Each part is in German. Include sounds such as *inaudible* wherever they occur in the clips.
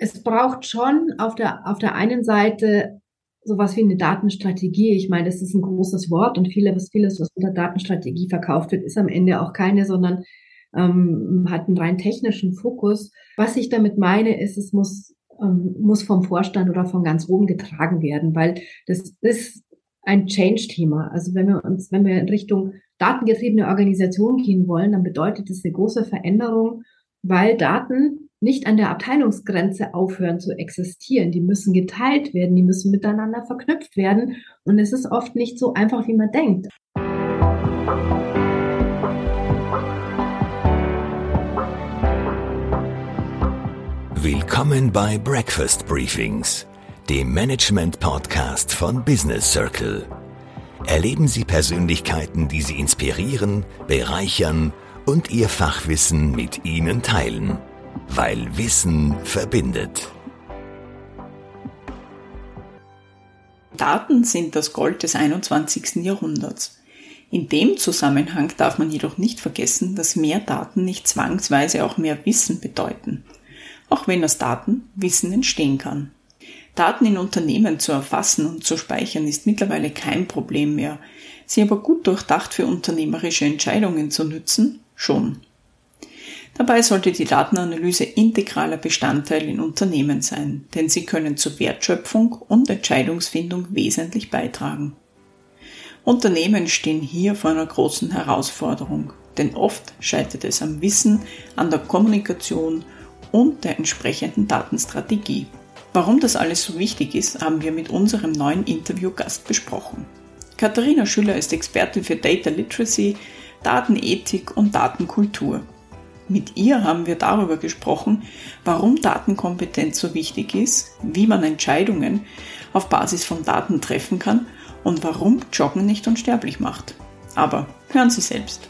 es braucht schon auf der, auf der einen Seite sowas wie eine Datenstrategie. Ich meine, das ist ein großes Wort und vieles, vieles, was unter Datenstrategie verkauft wird, ist am Ende auch keine, sondern ähm, hat einen rein technischen Fokus. Was ich damit meine, ist, es muss, ähm, muss vom Vorstand oder von ganz oben getragen werden, weil das ist ein Change-Thema. Also wenn wir uns, wenn wir in Richtung datengetriebene Organisation gehen wollen, dann bedeutet das eine große Veränderung, weil Daten nicht an der Abteilungsgrenze aufhören zu existieren. Die müssen geteilt werden, die müssen miteinander verknüpft werden. Und es ist oft nicht so einfach, wie man denkt. Willkommen bei Breakfast Briefings, dem Management-Podcast von Business Circle. Erleben Sie Persönlichkeiten, die Sie inspirieren, bereichern und Ihr Fachwissen mit Ihnen teilen. Weil Wissen verbindet. Daten sind das Gold des 21. Jahrhunderts. In dem Zusammenhang darf man jedoch nicht vergessen, dass mehr Daten nicht zwangsweise auch mehr Wissen bedeuten, auch wenn aus Daten Wissen entstehen kann. Daten in Unternehmen zu erfassen und zu speichern ist mittlerweile kein Problem mehr, sie aber gut durchdacht für unternehmerische Entscheidungen zu nützen, schon. Dabei sollte die Datenanalyse integraler Bestandteil in Unternehmen sein, denn sie können zur Wertschöpfung und Entscheidungsfindung wesentlich beitragen. Unternehmen stehen hier vor einer großen Herausforderung, denn oft scheitert es am Wissen, an der Kommunikation und der entsprechenden Datenstrategie. Warum das alles so wichtig ist, haben wir mit unserem neuen Interviewgast besprochen. Katharina Schüller ist Expertin für Data Literacy, Datenethik und Datenkultur. Mit ihr haben wir darüber gesprochen, warum Datenkompetenz so wichtig ist, wie man Entscheidungen auf Basis von Daten treffen kann und warum Joggen nicht unsterblich macht. Aber hören Sie selbst.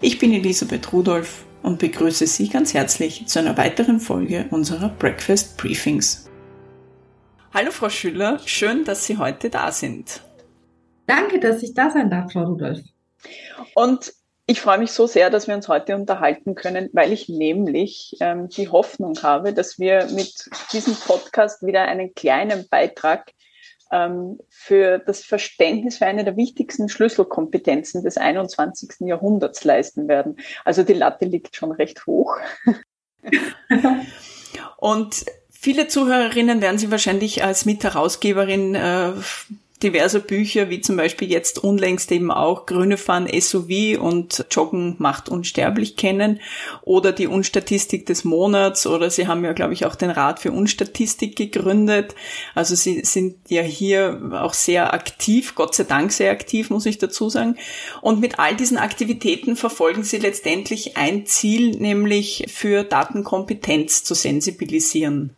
Ich bin Elisabeth Rudolph und begrüße Sie ganz herzlich zu einer weiteren Folge unserer Breakfast Briefings. Hallo Frau Schüller, schön, dass Sie heute da sind. Danke, dass ich da sein darf, Frau Rudolph. Und ich freue mich so sehr, dass wir uns heute unterhalten können, weil ich nämlich ähm, die Hoffnung habe, dass wir mit diesem Podcast wieder einen kleinen Beitrag ähm, für das Verständnis für eine der wichtigsten Schlüsselkompetenzen des 21. Jahrhunderts leisten werden. Also die Latte liegt schon recht hoch. *laughs* Und viele Zuhörerinnen werden Sie wahrscheinlich als Mitherausgeberin äh, diverser Bücher, wie zum Beispiel jetzt unlängst eben auch Grüne fahren SUV und Joggen macht unsterblich kennen oder die Unstatistik des Monats oder Sie haben ja, glaube ich, auch den Rat für Unstatistik gegründet. Also Sie sind ja hier auch sehr aktiv, Gott sei Dank sehr aktiv, muss ich dazu sagen. Und mit all diesen Aktivitäten verfolgen Sie letztendlich ein Ziel, nämlich für Datenkompetenz zu sensibilisieren.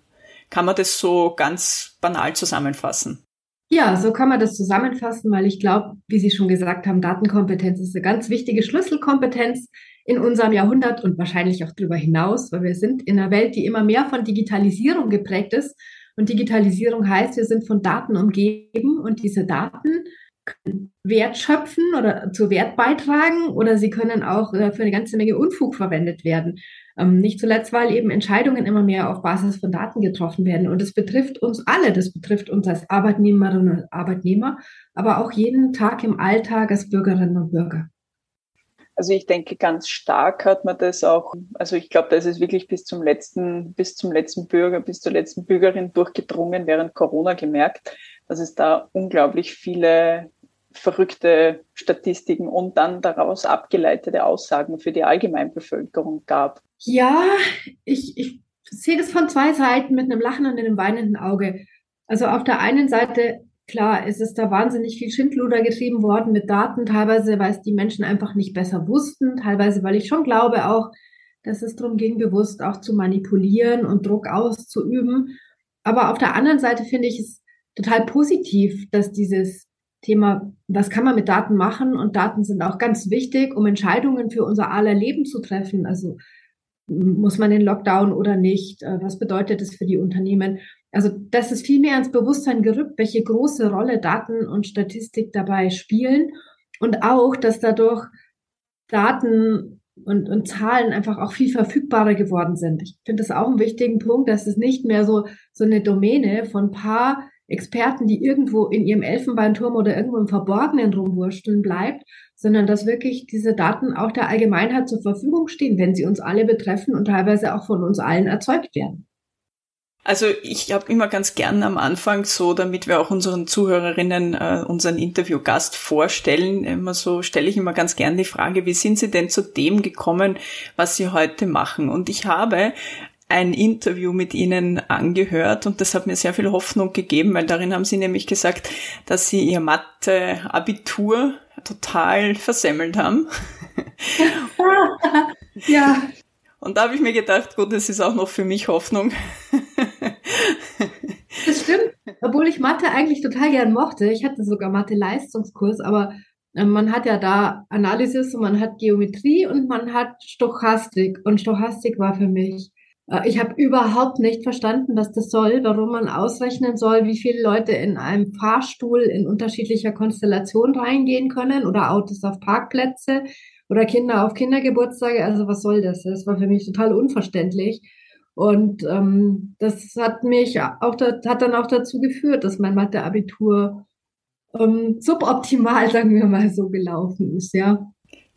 Kann man das so ganz banal zusammenfassen? Ja, so kann man das zusammenfassen, weil ich glaube, wie Sie schon gesagt haben, Datenkompetenz ist eine ganz wichtige Schlüsselkompetenz in unserem Jahrhundert und wahrscheinlich auch darüber hinaus, weil wir sind in einer Welt, die immer mehr von Digitalisierung geprägt ist. Und Digitalisierung heißt, wir sind von Daten umgeben und diese Daten können Wert schöpfen oder zu Wert beitragen oder sie können auch äh, für eine ganze Menge Unfug verwendet werden. Ähm, nicht zuletzt, weil eben Entscheidungen immer mehr auf Basis von Daten getroffen werden. Und das betrifft uns alle. Das betrifft uns als Arbeitnehmerinnen und Arbeitnehmer, aber auch jeden Tag im Alltag als Bürgerinnen und Bürger. Also ich denke, ganz stark hat man das auch, also ich glaube, da ist wirklich bis zum letzten, bis zum letzten Bürger, bis zur letzten Bürgerin durchgedrungen während Corona gemerkt, dass es da unglaublich viele verrückte Statistiken und dann daraus abgeleitete Aussagen für die Allgemeinbevölkerung gab. Ja, ich, ich sehe das von zwei Seiten mit einem lachenden und einem weinenden Auge. Also auf der einen Seite, klar, es ist da wahnsinnig viel Schindluder getrieben worden mit Daten, teilweise, weil es die Menschen einfach nicht besser wussten, teilweise, weil ich schon glaube auch, dass es darum ging, bewusst auch zu manipulieren und Druck auszuüben. Aber auf der anderen Seite finde ich es total positiv, dass dieses Thema, was kann man mit Daten machen? Und Daten sind auch ganz wichtig, um Entscheidungen für unser aller Leben zu treffen. Also muss man den Lockdown oder nicht? Äh, was bedeutet das für die Unternehmen? Also das ist viel mehr ins Bewusstsein gerückt, welche große Rolle Daten und Statistik dabei spielen und auch, dass dadurch Daten und, und Zahlen einfach auch viel verfügbarer geworden sind. Ich finde das auch einen wichtigen Punkt, dass es nicht mehr so, so eine Domäne von paar Experten, die irgendwo in ihrem Elfenbeinturm oder irgendwo im Verborgenen rumwursteln bleibt, sondern dass wirklich diese Daten auch der Allgemeinheit zur Verfügung stehen, wenn sie uns alle betreffen und teilweise auch von uns allen erzeugt werden. Also ich habe immer ganz gern am Anfang so, damit wir auch unseren Zuhörerinnen äh, unseren Interviewgast vorstellen, immer so stelle ich immer ganz gern die Frage, wie sind Sie denn zu dem gekommen, was Sie heute machen? Und ich habe ein Interview mit Ihnen angehört und das hat mir sehr viel Hoffnung gegeben, weil darin haben Sie nämlich gesagt, dass Sie Ihr Mathe-Abitur total versemmelt haben. *laughs* ja. Und da habe ich mir gedacht, gut, das ist auch noch für mich Hoffnung. das stimmt, obwohl ich Mathe eigentlich total gern mochte. Ich hatte sogar Mathe-Leistungskurs, aber äh, man hat ja da Analysis und man hat Geometrie und man hat Stochastik. Und Stochastik war für mich ich habe überhaupt nicht verstanden, was das soll, warum man ausrechnen soll, wie viele Leute in einem Fahrstuhl in unterschiedlicher Konstellation reingehen können oder Autos auf Parkplätze oder Kinder auf Kindergeburtstage. Also was soll das? Das war für mich total unverständlich. Und ähm, das hat mich auch hat dann auch dazu geführt, dass mein Mathe-Abitur ähm, suboptimal, *laughs* sagen wir mal so, gelaufen ist, ja.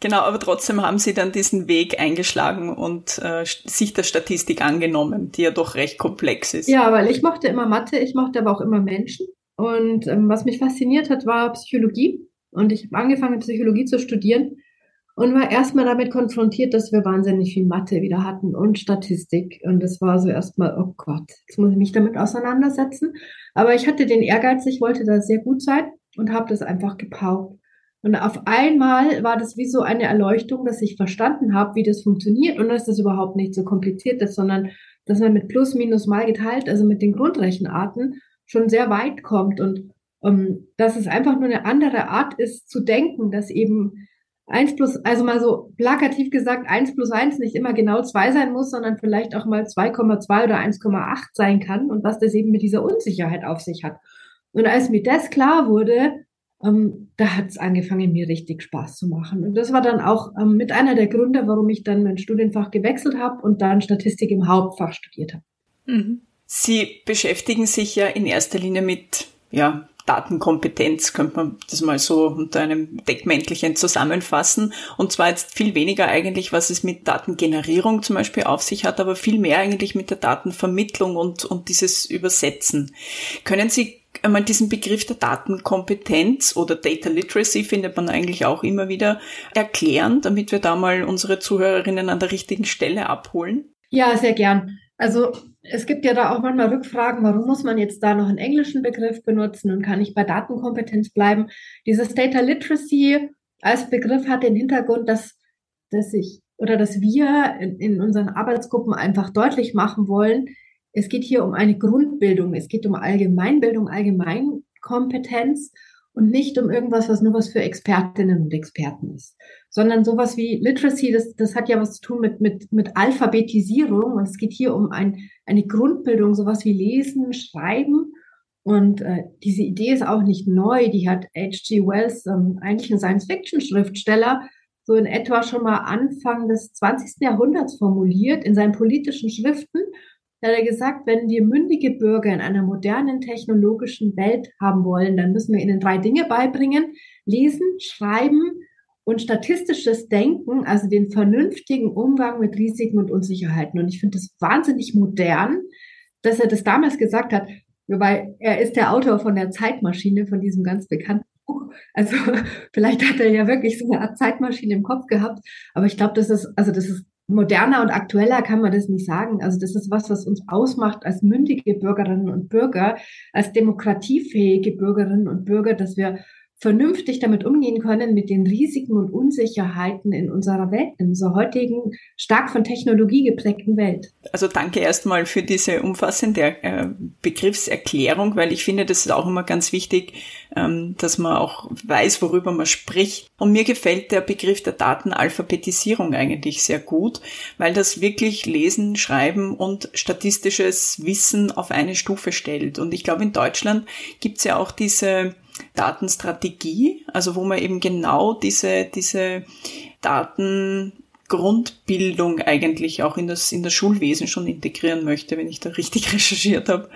Genau, aber trotzdem haben Sie dann diesen Weg eingeschlagen und äh, sich der Statistik angenommen, die ja doch recht komplex ist. Ja, weil ich mochte immer Mathe, ich mochte aber auch immer Menschen. Und ähm, was mich fasziniert hat, war Psychologie. Und ich habe angefangen, Psychologie zu studieren und war erstmal damit konfrontiert, dass wir wahnsinnig viel Mathe wieder hatten und Statistik. Und das war so erstmal, oh Gott, jetzt muss ich mich damit auseinandersetzen. Aber ich hatte den Ehrgeiz, ich wollte da sehr gut sein und habe das einfach gepaukt. Und auf einmal war das wie so eine Erleuchtung, dass ich verstanden habe, wie das funktioniert und dass das überhaupt nicht so kompliziert ist, sondern dass man mit Plus, Minus, Mal geteilt, also mit den Grundrechenarten, schon sehr weit kommt und um, ähm, dass es einfach nur eine andere Art ist zu denken, dass eben eins plus, also mal so plakativ gesagt, eins plus eins nicht immer genau zwei sein muss, sondern vielleicht auch mal 2,2 oder 1,8 sein kann und was das eben mit dieser Unsicherheit auf sich hat. Und als mir das klar wurde, ähm, da hat es angefangen, mir richtig Spaß zu machen. Und das war dann auch ähm, mit einer der Gründe, warum ich dann mein Studienfach gewechselt habe und dann Statistik im Hauptfach studiert habe. Mhm. Sie beschäftigen sich ja in erster Linie mit ja, Datenkompetenz, könnte man das mal so unter einem Deckmäntelchen zusammenfassen. Und zwar jetzt viel weniger eigentlich, was es mit Datengenerierung zum Beispiel auf sich hat, aber viel mehr eigentlich mit der Datenvermittlung und, und dieses Übersetzen. Können Sie einmal diesen Begriff der Datenkompetenz oder Data Literacy findet man eigentlich auch immer wieder erklären, damit wir da mal unsere Zuhörerinnen an der richtigen Stelle abholen? Ja, sehr gern. Also es gibt ja da auch manchmal Rückfragen, warum muss man jetzt da noch einen englischen Begriff benutzen und kann ich bei Datenkompetenz bleiben? Dieses Data Literacy als Begriff hat den Hintergrund, dass, dass ich oder dass wir in, in unseren Arbeitsgruppen einfach deutlich machen wollen, es geht hier um eine Grundbildung, es geht um Allgemeinbildung, Allgemeinkompetenz und nicht um irgendwas, was nur was für Expertinnen und Experten ist, sondern sowas wie Literacy, das, das hat ja was zu tun mit, mit, mit Alphabetisierung und es geht hier um ein, eine Grundbildung, sowas wie Lesen, Schreiben und äh, diese Idee ist auch nicht neu, die hat H.G. Wells, ähm, eigentlich ein Science-Fiction-Schriftsteller, so in etwa schon mal Anfang des 20. Jahrhunderts formuliert in seinen politischen Schriften da hat er gesagt, wenn wir mündige Bürger in einer modernen technologischen Welt haben wollen, dann müssen wir ihnen drei Dinge beibringen. Lesen, schreiben und statistisches Denken, also den vernünftigen Umgang mit Risiken und Unsicherheiten. Und ich finde das wahnsinnig modern, dass er das damals gesagt hat, weil er ist der Autor von der Zeitmaschine, von diesem ganz bekannten Buch. Also *laughs* vielleicht hat er ja wirklich so eine Art Zeitmaschine im Kopf gehabt. Aber ich glaube, das ist, also das ist moderner und aktueller kann man das nicht sagen. Also das ist was, was uns ausmacht als mündige Bürgerinnen und Bürger, als demokratiefähige Bürgerinnen und Bürger, dass wir vernünftig damit umgehen können mit den Risiken und Unsicherheiten in unserer Welt, in unserer heutigen stark von Technologie geprägten Welt. Also danke erstmal für diese umfassende äh, Begriffserklärung, weil ich finde, das ist auch immer ganz wichtig, ähm, dass man auch weiß, worüber man spricht. Und mir gefällt der Begriff der Datenalphabetisierung eigentlich sehr gut, weil das wirklich Lesen, Schreiben und statistisches Wissen auf eine Stufe stellt. Und ich glaube, in Deutschland gibt es ja auch diese Datenstrategie, also wo man eben genau diese, diese Daten Grundbildung eigentlich auch in das, in das Schulwesen schon integrieren möchte, wenn ich da richtig *laughs* recherchiert habe.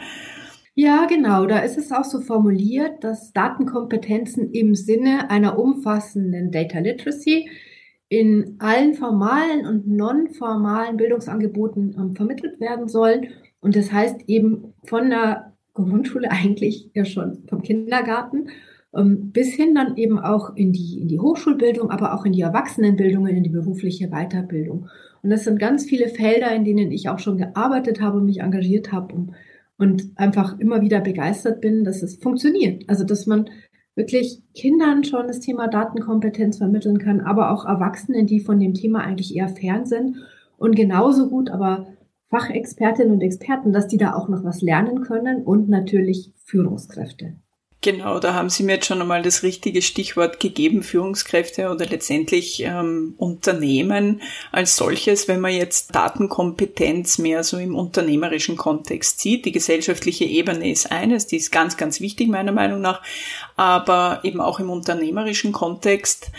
Ja, genau. Da ist es auch so formuliert, dass Datenkompetenzen im Sinne einer umfassenden Data Literacy in allen formalen und non-formalen Bildungsangeboten ähm, vermittelt werden sollen. Und das heißt eben von der Grundschule eigentlich ja schon vom Kindergarten ähm, bis hin dann eben auch in die, in die Hochschulbildung, aber auch in die Erwachsenenbildung, in die berufliche Weiterbildung. Und das sind ganz viele Felder, in denen ich auch schon gearbeitet habe und mich engagiert habe und, und einfach immer wieder begeistert bin, dass es funktioniert. Also, dass man wirklich Kindern schon das Thema Datenkompetenz vermitteln kann, aber auch Erwachsenen, die von dem Thema eigentlich eher fern sind und genauso gut, aber Fachexpertinnen und Experten, dass die da auch noch was lernen können und natürlich Führungskräfte. Genau, da haben Sie mir jetzt schon einmal das richtige Stichwort gegeben, Führungskräfte oder letztendlich ähm, Unternehmen als solches, wenn man jetzt Datenkompetenz mehr so im unternehmerischen Kontext sieht. Die gesellschaftliche Ebene ist eines, die ist ganz, ganz wichtig meiner Meinung nach, aber eben auch im unternehmerischen Kontext.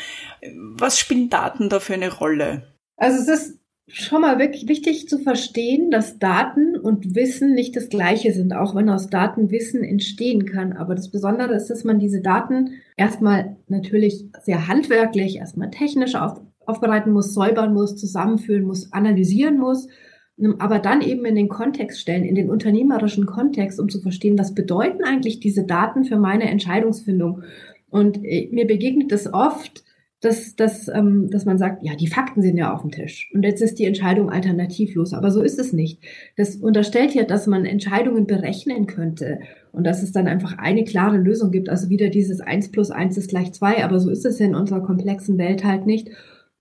Was spielen Daten da für eine Rolle? Also es ist schon mal wirklich wichtig zu verstehen, dass Daten und Wissen nicht das gleiche sind, auch wenn aus Daten Wissen entstehen kann. Aber das Besondere ist, dass man diese Daten erstmal natürlich sehr handwerklich, erstmal technisch auf, aufbereiten muss, säubern muss, zusammenführen muss, analysieren muss, aber dann eben in den Kontext stellen, in den unternehmerischen Kontext, um zu verstehen, was bedeuten eigentlich diese Daten für meine Entscheidungsfindung. Und äh, mir begegnet es oft, dass, dass, ähm, dass man sagt, ja, die Fakten sind ja auf dem Tisch und jetzt ist die Entscheidung alternativlos. Aber so ist es nicht. Das unterstellt ja, dass man Entscheidungen berechnen könnte und dass es dann einfach eine klare Lösung gibt. Also wieder dieses eins plus eins ist gleich zwei, aber so ist es ja in unserer komplexen Welt halt nicht.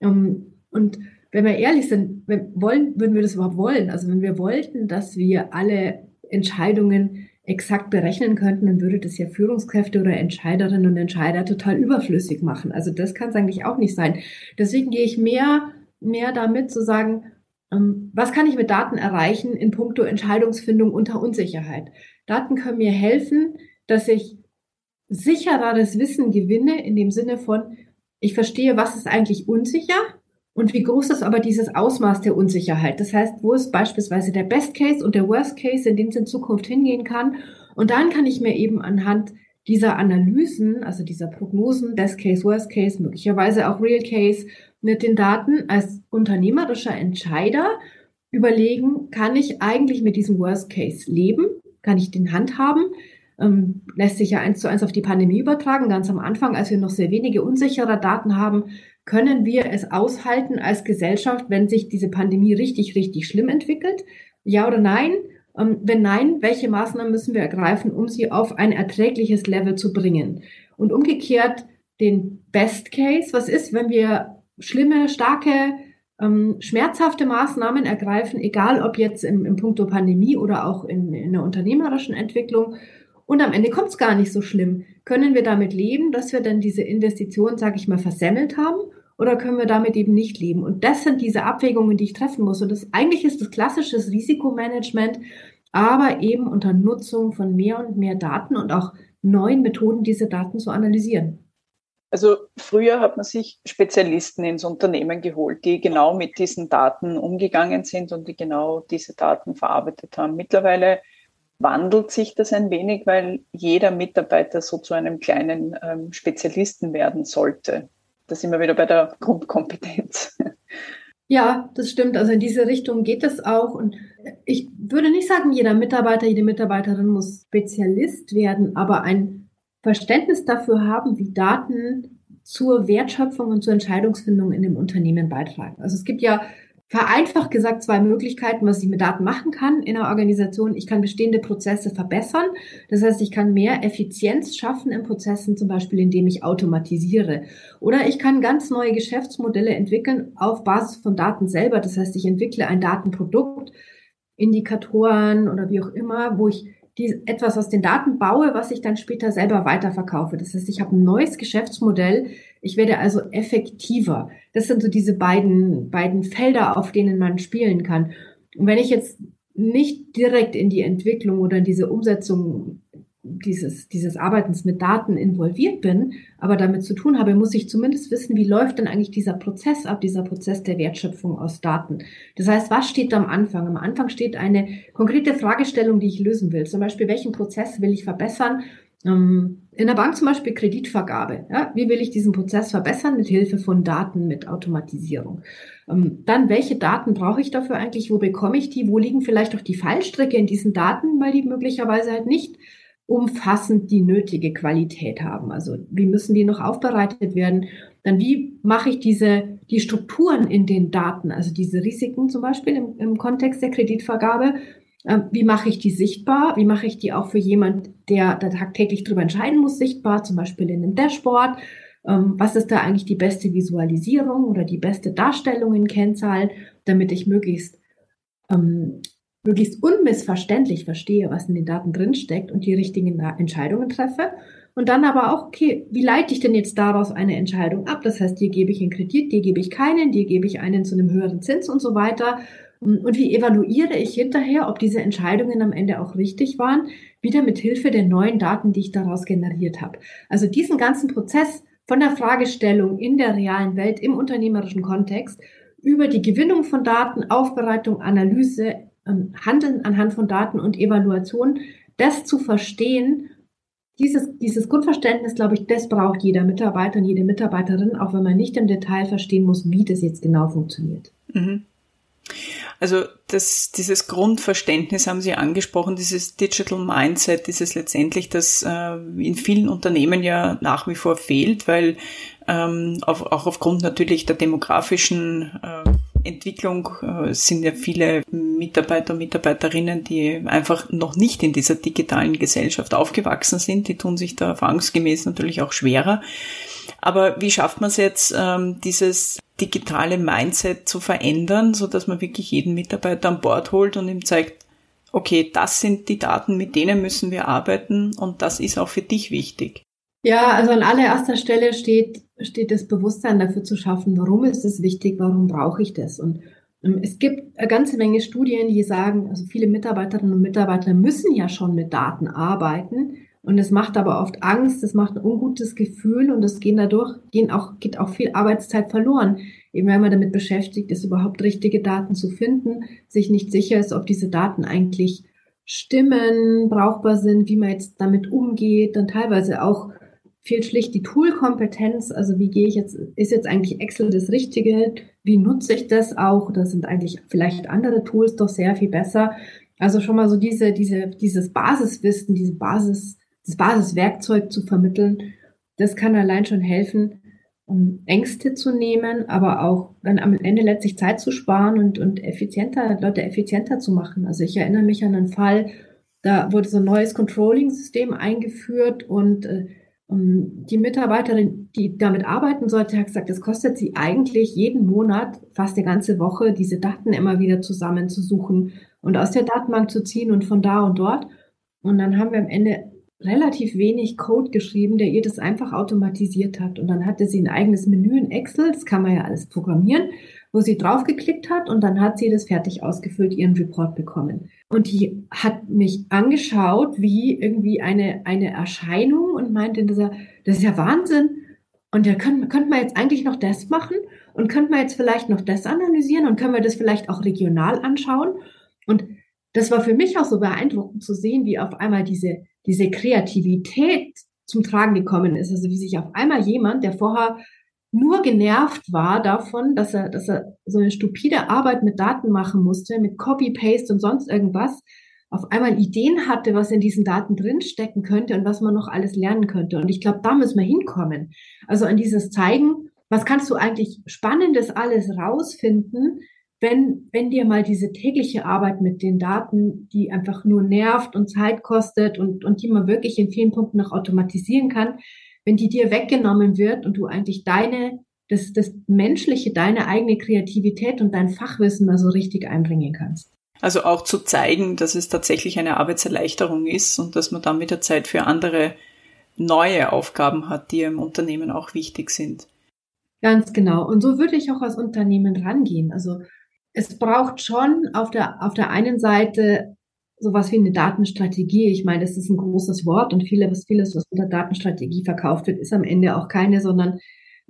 Ähm, und wenn wir ehrlich sind, wenn, wollen, würden wir das überhaupt wollen? Also wenn wir wollten, dass wir alle Entscheidungen exakt berechnen könnten, dann würde das ja Führungskräfte oder Entscheiderinnen und Entscheider total überflüssig machen. Also das kann es eigentlich auch nicht sein. Deswegen gehe ich mehr, mehr damit zu sagen, ähm, was kann ich mit Daten erreichen in puncto Entscheidungsfindung unter Unsicherheit? Daten können mir helfen, dass ich sichereres Wissen gewinne in dem Sinne von, ich verstehe, was ist eigentlich unsicher und wie groß ist aber dieses Ausmaß der Unsicherheit? Das heißt, wo ist beispielsweise der Best Case und der Worst Case, in den es in Zukunft hingehen kann? Und dann kann ich mir eben anhand dieser Analysen, also dieser Prognosen, Best Case, Worst Case, möglicherweise auch Real Case, mit den Daten als unternehmerischer Entscheider überlegen, kann ich eigentlich mit diesem Worst Case leben? Kann ich den handhaben? Ähm, lässt sich ja eins zu eins auf die Pandemie übertragen. Ganz am Anfang, als wir noch sehr wenige unsichere Daten haben, können wir es aushalten als Gesellschaft, wenn sich diese Pandemie richtig, richtig schlimm entwickelt? Ja oder nein? Ähm, wenn nein, welche Maßnahmen müssen wir ergreifen, um sie auf ein erträgliches Level zu bringen? Und umgekehrt den Best Case, was ist, wenn wir schlimme, starke, ähm, schmerzhafte Maßnahmen ergreifen, egal ob jetzt im, im Punkto Pandemie oder auch in, in der unternehmerischen Entwicklung. Und am Ende kommt es gar nicht so schlimm. Können wir damit leben, dass wir dann diese Investition, sage ich mal, versemmelt haben? Oder können wir damit eben nicht leben? Und das sind diese Abwägungen, die ich treffen muss. Und das eigentlich ist das klassische Risikomanagement, aber eben unter Nutzung von mehr und mehr Daten und auch neuen Methoden, diese Daten zu analysieren. Also früher hat man sich Spezialisten ins Unternehmen geholt, die genau mit diesen Daten umgegangen sind und die genau diese Daten verarbeitet haben. Mittlerweile wandelt sich das ein wenig, weil jeder Mitarbeiter so zu einem kleinen ähm, Spezialisten werden sollte. Da sind wir wieder bei der Grundkompetenz. Ja, das stimmt. Also in diese Richtung geht es auch. Und ich würde nicht sagen, jeder Mitarbeiter, jede Mitarbeiterin muss Spezialist werden, aber ein Verständnis dafür haben, wie Daten zur Wertschöpfung und zur Entscheidungsfindung in dem Unternehmen beitragen. Also es gibt ja vereinfacht gesagt zwei Möglichkeiten, was ich mit Daten machen kann in einer Organisation. Ich kann bestehende Prozesse verbessern. Das heißt, ich kann mehr Effizienz schaffen in Prozessen, zum Beispiel indem ich automatisiere. Oder ich kann ganz neue Geschäftsmodelle entwickeln auf Basis von Daten selber. Das heißt, ich entwickle ein Datenprodukt, Indikatoren oder wie auch immer, wo ich die, etwas aus den Daten baue, was ich dann später selber weiterverkaufe. Das heißt, ich habe ein neues Geschäftsmodell. Ich werde also effektiver. Das sind so diese beiden, beiden Felder, auf denen man spielen kann. Und wenn ich jetzt nicht direkt in die Entwicklung oder in diese Umsetzung dieses, dieses Arbeitens mit Daten involviert bin, aber damit zu tun habe, muss ich zumindest wissen, wie läuft denn eigentlich dieser Prozess ab, dieser Prozess der Wertschöpfung aus Daten. Das heißt, was steht am Anfang? Am Anfang steht eine konkrete Fragestellung, die ich lösen will. Zum Beispiel, welchen Prozess will ich verbessern? Ähm, in der Bank zum Beispiel Kreditvergabe. Ja? Wie will ich diesen Prozess verbessern mit Hilfe von Daten, mit Automatisierung? Ähm, dann, welche Daten brauche ich dafür eigentlich? Wo bekomme ich die? Wo liegen vielleicht auch die Fallstricke in diesen Daten, weil die möglicherweise halt nicht umfassend die nötige Qualität haben. Also wie müssen die noch aufbereitet werden? Dann wie mache ich diese die Strukturen in den Daten, also diese Risiken zum Beispiel im, im Kontext der Kreditvergabe wie mache ich die sichtbar? Wie mache ich die auch für jemand, der da tagtäglich darüber entscheiden muss, sichtbar, zum Beispiel in einem Dashboard? Ähm, was ist da eigentlich die beste Visualisierung oder die beste Darstellung in Kennzahlen, damit ich möglichst, ähm, möglichst unmissverständlich verstehe, was in den Daten drinsteckt und die richtigen Entscheidungen treffe? Und dann aber auch, okay, wie leite ich denn jetzt daraus eine Entscheidung ab? Das heißt, dir gebe ich einen Kredit, dir gebe ich keinen, dir gebe ich einen zu einem höheren Zins und so weiter. Und wie evaluiere ich hinterher, ob diese Entscheidungen am Ende auch richtig waren? Wieder mit Hilfe der neuen Daten, die ich daraus generiert habe. Also diesen ganzen Prozess von der Fragestellung in der realen Welt, im unternehmerischen Kontext, über die Gewinnung von Daten, Aufbereitung, Analyse, ähm, Handeln anhand von Daten und Evaluation, das zu verstehen, dieses, dieses Grundverständnis, glaube ich, das braucht jeder Mitarbeiter und jede Mitarbeiterin, auch wenn man nicht im Detail verstehen muss, wie das jetzt genau funktioniert. Mhm. Also das, dieses Grundverständnis haben Sie angesprochen, dieses Digital Mindset, dieses letztendlich, das äh, in vielen Unternehmen ja nach wie vor fehlt, weil ähm, auf, auch aufgrund natürlich der demografischen äh, Entwicklung äh, sind ja viele Mitarbeiter und Mitarbeiterinnen, die einfach noch nicht in dieser digitalen Gesellschaft aufgewachsen sind. Die tun sich da erfahrungsgemäß natürlich auch schwerer. Aber wie schafft man es jetzt, ähm, dieses digitale Mindset zu verändern, so dass man wirklich jeden Mitarbeiter an Bord holt und ihm zeigt, okay, das sind die Daten, mit denen müssen wir arbeiten und das ist auch für dich wichtig. Ja, also an allererster Stelle steht, steht das Bewusstsein dafür zu schaffen, warum ist es wichtig, warum brauche ich das? Und ähm, es gibt eine ganze Menge Studien, die sagen, also viele Mitarbeiterinnen und Mitarbeiter müssen ja schon mit Daten arbeiten. Und es macht aber oft Angst, es macht ein ungutes Gefühl und es gehen dadurch, gehen auch, geht auch viel Arbeitszeit verloren. Eben wenn man damit beschäftigt ist, überhaupt richtige Daten zu finden, sich nicht sicher ist, ob diese Daten eigentlich stimmen, brauchbar sind, wie man jetzt damit umgeht, dann teilweise auch fehlt schlicht die Toolkompetenz. Also wie gehe ich jetzt, ist jetzt eigentlich Excel das Richtige? Wie nutze ich das auch? Da sind eigentlich vielleicht andere Tools doch sehr viel besser. Also schon mal so diese, diese, dieses Basiswissen, diese Basis, das Basiswerkzeug zu vermitteln, das kann allein schon helfen, um Ängste zu nehmen, aber auch dann am Ende letztlich Zeit zu sparen und, und effizienter, Leute effizienter zu machen. Also ich erinnere mich an einen Fall, da wurde so ein neues Controlling-System eingeführt und äh, die Mitarbeiterin, die damit arbeiten sollte, hat gesagt, es kostet sie eigentlich jeden Monat, fast eine ganze Woche, diese Daten immer wieder zusammenzusuchen und aus der Datenbank zu ziehen und von da und dort. Und dann haben wir am Ende relativ wenig Code geschrieben, der ihr das einfach automatisiert hat. Und dann hatte sie ein eigenes Menü in Excel, das kann man ja alles programmieren, wo sie draufgeklickt hat und dann hat sie das fertig ausgefüllt, ihren Report bekommen. Und die hat mich angeschaut wie irgendwie eine, eine Erscheinung und meinte, das ist ja, ja Wahnsinn. Und da könnte, könnte man jetzt eigentlich noch das machen und könnte man jetzt vielleicht noch das analysieren und können wir das vielleicht auch regional anschauen. Und das war für mich auch so beeindruckend zu sehen, wie auf einmal diese diese Kreativität zum Tragen gekommen ist. Also wie sich auf einmal jemand, der vorher nur genervt war davon, dass er, dass er so eine stupide Arbeit mit Daten machen musste, mit Copy-Paste und sonst irgendwas, auf einmal Ideen hatte, was in diesen Daten drinstecken könnte und was man noch alles lernen könnte. Und ich glaube, da müssen wir hinkommen. Also an dieses Zeigen, was kannst du eigentlich Spannendes alles rausfinden, wenn, wenn dir mal diese tägliche Arbeit mit den Daten, die einfach nur nervt und Zeit kostet und, und die man wirklich in vielen Punkten noch automatisieren kann, wenn die dir weggenommen wird und du eigentlich deine, das, das Menschliche, deine eigene Kreativität und dein Fachwissen mal so richtig einbringen kannst. Also auch zu zeigen, dass es tatsächlich eine Arbeitserleichterung ist und dass man dann wieder Zeit für andere neue Aufgaben hat, die im Unternehmen auch wichtig sind. Ganz genau. Und so würde ich auch als Unternehmen rangehen. Also es braucht schon auf der, auf der einen Seite sowas wie eine Datenstrategie. Ich meine, das ist ein großes Wort und vieles, vieles, was unter Datenstrategie verkauft wird, ist am Ende auch keine, sondern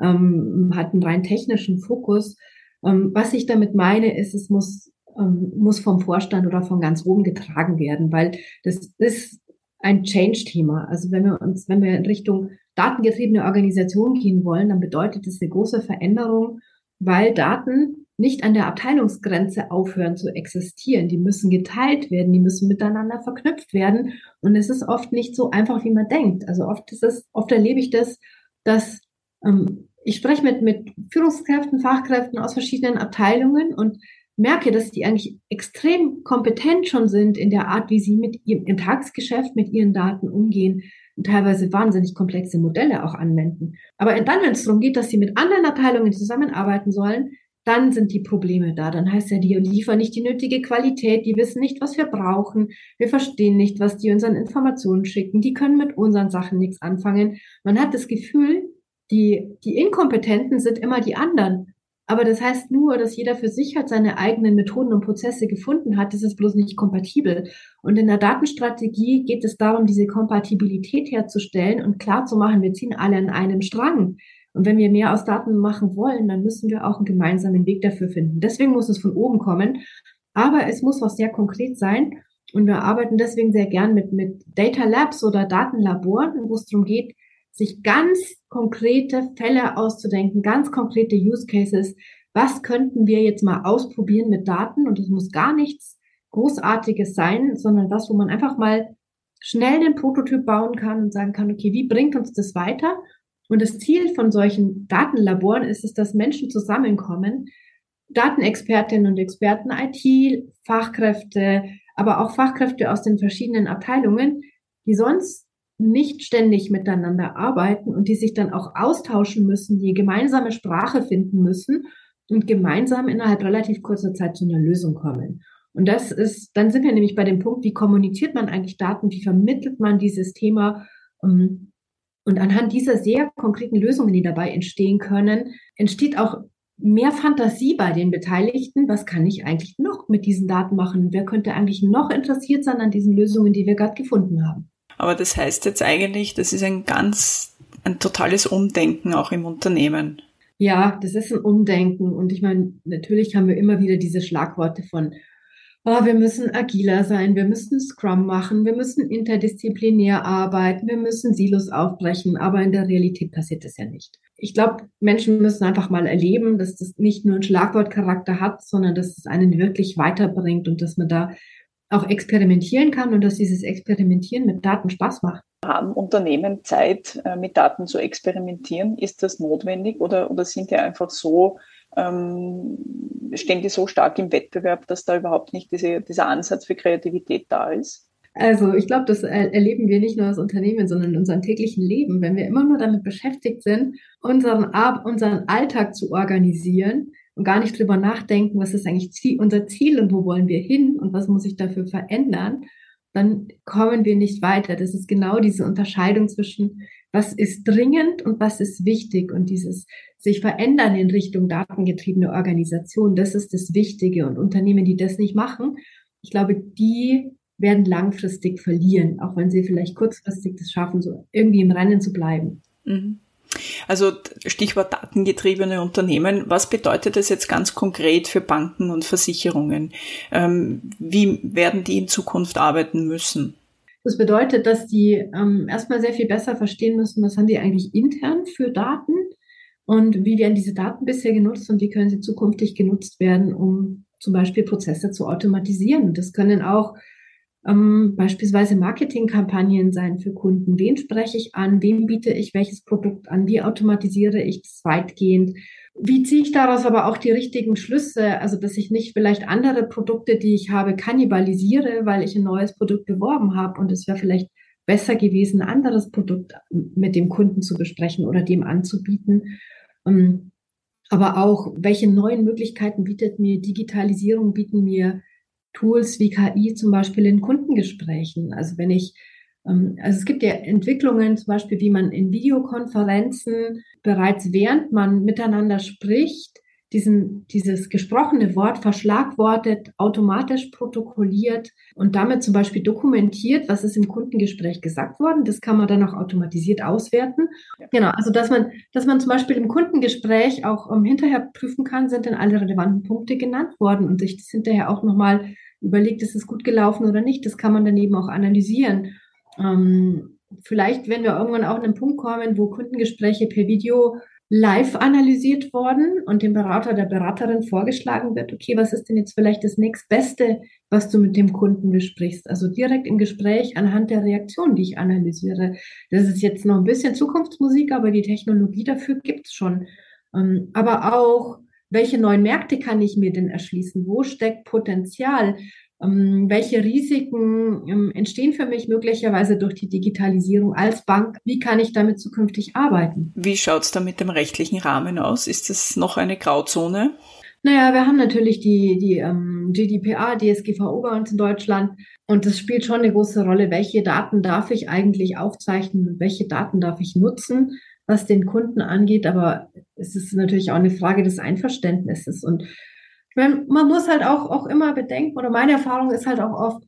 ähm, hat einen rein technischen Fokus. Ähm, was ich damit meine, ist, es muss, ähm, muss vom Vorstand oder von ganz oben getragen werden, weil das ist ein Change-Thema. Also wenn wir uns, wenn wir in Richtung datengetriebene Organisation gehen wollen, dann bedeutet das eine große Veränderung, weil Daten nicht an der Abteilungsgrenze aufhören zu existieren. Die müssen geteilt werden, die müssen miteinander verknüpft werden. Und es ist oft nicht so einfach, wie man denkt. Also oft ist es, oft erlebe ich das, dass ähm, ich spreche mit, mit Führungskräften, Fachkräften aus verschiedenen Abteilungen und merke, dass die eigentlich extrem kompetent schon sind in der Art, wie sie mit ihrem im Tagesgeschäft mit ihren Daten umgehen und teilweise wahnsinnig komplexe Modelle auch anwenden. Aber dann, wenn es darum geht, dass sie mit anderen Abteilungen zusammenarbeiten sollen, dann sind die Probleme da. Dann heißt ja, die liefern nicht die nötige Qualität, die wissen nicht, was wir brauchen, wir verstehen nicht, was die unseren Informationen schicken, die können mit unseren Sachen nichts anfangen. Man hat das Gefühl, die, die Inkompetenten sind immer die anderen. Aber das heißt nur, dass jeder für sich halt seine eigenen Methoden und Prozesse gefunden hat. Das ist bloß nicht kompatibel. Und in der Datenstrategie geht es darum, diese Kompatibilität herzustellen und klar zu machen, wir ziehen alle an einem Strang. Und wenn wir mehr aus Daten machen wollen, dann müssen wir auch einen gemeinsamen Weg dafür finden. Deswegen muss es von oben kommen. Aber es muss was sehr konkret sein. Und wir arbeiten deswegen sehr gern mit, mit Data Labs oder Datenlaboren, wo es darum geht, sich ganz konkrete Fälle auszudenken, ganz konkrete Use Cases. Was könnten wir jetzt mal ausprobieren mit Daten? Und es muss gar nichts Großartiges sein, sondern das, wo man einfach mal schnell den Prototyp bauen kann und sagen kann, okay, wie bringt uns das weiter? Und das Ziel von solchen Datenlaboren ist es, dass Menschen zusammenkommen, Datenexpertinnen und Experten, IT, Fachkräfte, aber auch Fachkräfte aus den verschiedenen Abteilungen, die sonst nicht ständig miteinander arbeiten und die sich dann auch austauschen müssen, die gemeinsame Sprache finden müssen und gemeinsam innerhalb relativ kurzer Zeit zu einer Lösung kommen. Und das ist, dann sind wir nämlich bei dem Punkt, wie kommuniziert man eigentlich Daten, wie vermittelt man dieses Thema? Ähm, und anhand dieser sehr konkreten Lösungen, die dabei entstehen können, entsteht auch mehr Fantasie bei den Beteiligten. Was kann ich eigentlich noch mit diesen Daten machen? Wer könnte eigentlich noch interessiert sein an diesen Lösungen, die wir gerade gefunden haben? Aber das heißt jetzt eigentlich, das ist ein ganz, ein totales Umdenken auch im Unternehmen. Ja, das ist ein Umdenken. Und ich meine, natürlich haben wir immer wieder diese Schlagworte von, oh, wir müssen agiler sein, wir müssen Scrum machen, wir müssen interdisziplinär arbeiten, wir müssen Silos aufbrechen. Aber in der Realität passiert das ja nicht. Ich glaube, Menschen müssen einfach mal erleben, dass das nicht nur einen Schlagwortcharakter hat, sondern dass es einen wirklich weiterbringt und dass man da auch experimentieren kann und dass dieses Experimentieren mit Daten Spaß macht. Haben Unternehmen Zeit, äh, mit Daten zu experimentieren? Ist das notwendig oder, oder sind die einfach so, ähm, stehen die so stark im Wettbewerb, dass da überhaupt nicht diese, dieser Ansatz für Kreativität da ist? Also ich glaube, das erleben wir nicht nur als Unternehmen, sondern in unserem täglichen Leben. Wenn wir immer nur damit beschäftigt sind, unseren, unseren Alltag zu organisieren, und gar nicht drüber nachdenken, was ist eigentlich Ziel, unser Ziel und wo wollen wir hin und was muss ich dafür verändern, dann kommen wir nicht weiter. Das ist genau diese Unterscheidung zwischen was ist dringend und was ist wichtig und dieses sich verändern in Richtung datengetriebene Organisation, das ist das Wichtige und Unternehmen, die das nicht machen, ich glaube, die werden langfristig verlieren, auch wenn sie vielleicht kurzfristig das schaffen, so irgendwie im Rennen zu bleiben. Mhm. Also Stichwort datengetriebene Unternehmen. Was bedeutet das jetzt ganz konkret für Banken und Versicherungen? Ähm, wie werden die in Zukunft arbeiten müssen? Das bedeutet, dass die ähm, erstmal sehr viel besser verstehen müssen, was haben die eigentlich intern für Daten und wie werden diese Daten bisher genutzt und wie können sie zukünftig genutzt werden, um zum Beispiel Prozesse zu automatisieren. Das können auch ähm, beispielsweise Marketingkampagnen sein für Kunden. Wen spreche ich an? Wem biete ich welches Produkt an? Wie automatisiere ich das weitgehend? Wie ziehe ich daraus aber auch die richtigen Schlüsse? Also, dass ich nicht vielleicht andere Produkte, die ich habe, kannibalisiere, weil ich ein neues Produkt beworben habe und es wäre vielleicht besser gewesen, ein anderes Produkt mit dem Kunden zu besprechen oder dem anzubieten. Ähm, aber auch, welche neuen Möglichkeiten bietet mir Digitalisierung, bieten mir Tools wie KI zum Beispiel in Kundengesprächen. Also wenn ich, also es gibt ja Entwicklungen zum Beispiel, wie man in Videokonferenzen bereits während man miteinander spricht, diesen, dieses gesprochene Wort verschlagwortet, automatisch protokolliert und damit zum Beispiel dokumentiert, was ist im Kundengespräch gesagt worden. Das kann man dann auch automatisiert auswerten. Ja. Genau, also dass man, dass man zum Beispiel im Kundengespräch auch um, hinterher prüfen kann, sind denn alle relevanten Punkte genannt worden und sich das hinterher auch nochmal überlegt, ist es gut gelaufen oder nicht. Das kann man dann eben auch analysieren. Ähm, vielleicht, wenn wir irgendwann auch an einen Punkt kommen, wo Kundengespräche per Video live analysiert worden und dem Berater, der Beraterin vorgeschlagen wird, okay, was ist denn jetzt vielleicht das nächstbeste, was du mit dem Kunden besprichst? Also direkt im Gespräch anhand der Reaktion, die ich analysiere. Das ist jetzt noch ein bisschen Zukunftsmusik, aber die Technologie dafür gibt's schon. Ähm, aber auch, welche neuen Märkte kann ich mir denn erschließen? Wo steckt Potenzial? Ähm, welche Risiken ähm, entstehen für mich möglicherweise durch die Digitalisierung als Bank? Wie kann ich damit zukünftig arbeiten? Wie schaut es da mit dem rechtlichen Rahmen aus? Ist es noch eine Grauzone? Naja, wir haben natürlich die, die ähm, GDPR, DSGVO bei uns in Deutschland. Und das spielt schon eine große Rolle. Welche Daten darf ich eigentlich aufzeichnen und welche Daten darf ich nutzen, was den Kunden angeht? Aber es ist natürlich auch eine Frage des Einverständnisses. Und man, muss halt auch, auch immer bedenken, oder meine Erfahrung ist halt auch oft,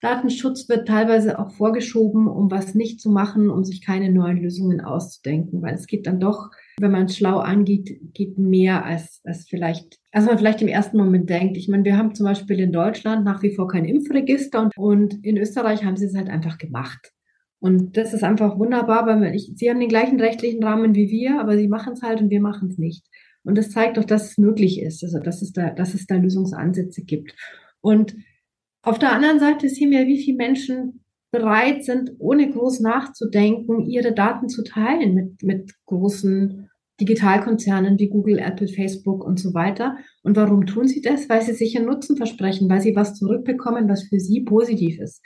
Datenschutz wird teilweise auch vorgeschoben, um was nicht zu machen, um sich keine neuen Lösungen auszudenken, weil es geht dann doch, wenn man es schlau angeht, geht mehr als, als vielleicht, als man vielleicht im ersten Moment denkt. Ich meine, wir haben zum Beispiel in Deutschland nach wie vor kein Impfregister und, und in Österreich haben sie es halt einfach gemacht. Und das ist einfach wunderbar, weil ich, sie haben den gleichen rechtlichen Rahmen wie wir, aber sie machen es halt und wir machen es nicht. Und das zeigt doch, dass es möglich ist, also dass es da, dass es da Lösungsansätze gibt. Und auf der anderen Seite sehen wir, wie viele Menschen bereit sind, ohne groß nachzudenken, ihre Daten zu teilen mit, mit großen Digitalkonzernen wie Google, Apple, Facebook und so weiter. Und warum tun sie das? Weil sie sich einen Nutzen versprechen, weil sie was zurückbekommen, was für sie positiv ist.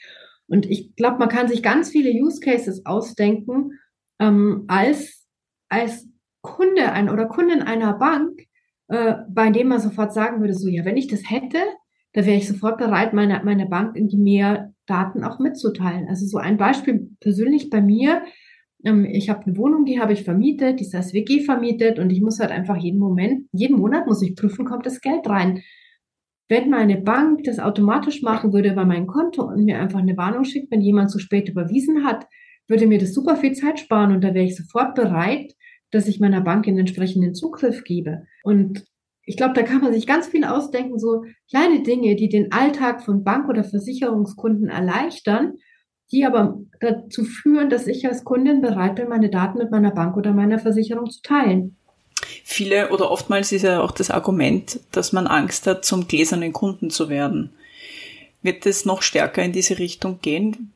Und ich glaube, man kann sich ganz viele Use Cases ausdenken ähm, als, als Kunde ein oder Kundin einer Bank, äh, bei dem man sofort sagen würde, so ja, wenn ich das hätte, da wäre ich sofort bereit, meine, meine Bank in die mehr Daten auch mitzuteilen. Also so ein Beispiel persönlich bei mir. Ähm, ich habe eine Wohnung, die habe ich vermietet, die ist als WG vermietet und ich muss halt einfach jeden Moment, jeden Monat muss ich prüfen, kommt das Geld rein. Wenn meine Bank das automatisch machen würde über mein Konto und mir einfach eine Warnung schickt, wenn jemand zu spät überwiesen hat, würde mir das super viel Zeit sparen und da wäre ich sofort bereit, dass ich meiner Bank den entsprechenden Zugriff gebe. Und ich glaube, da kann man sich ganz viel ausdenken, so kleine Dinge, die den Alltag von Bank- oder Versicherungskunden erleichtern, die aber dazu führen, dass ich als Kundin bereit bin, meine Daten mit meiner Bank oder meiner Versicherung zu teilen. Viele oder oftmals ist ja auch das Argument, dass man Angst hat, zum gläsernen Kunden zu werden. Wird es noch stärker in diese Richtung gehen?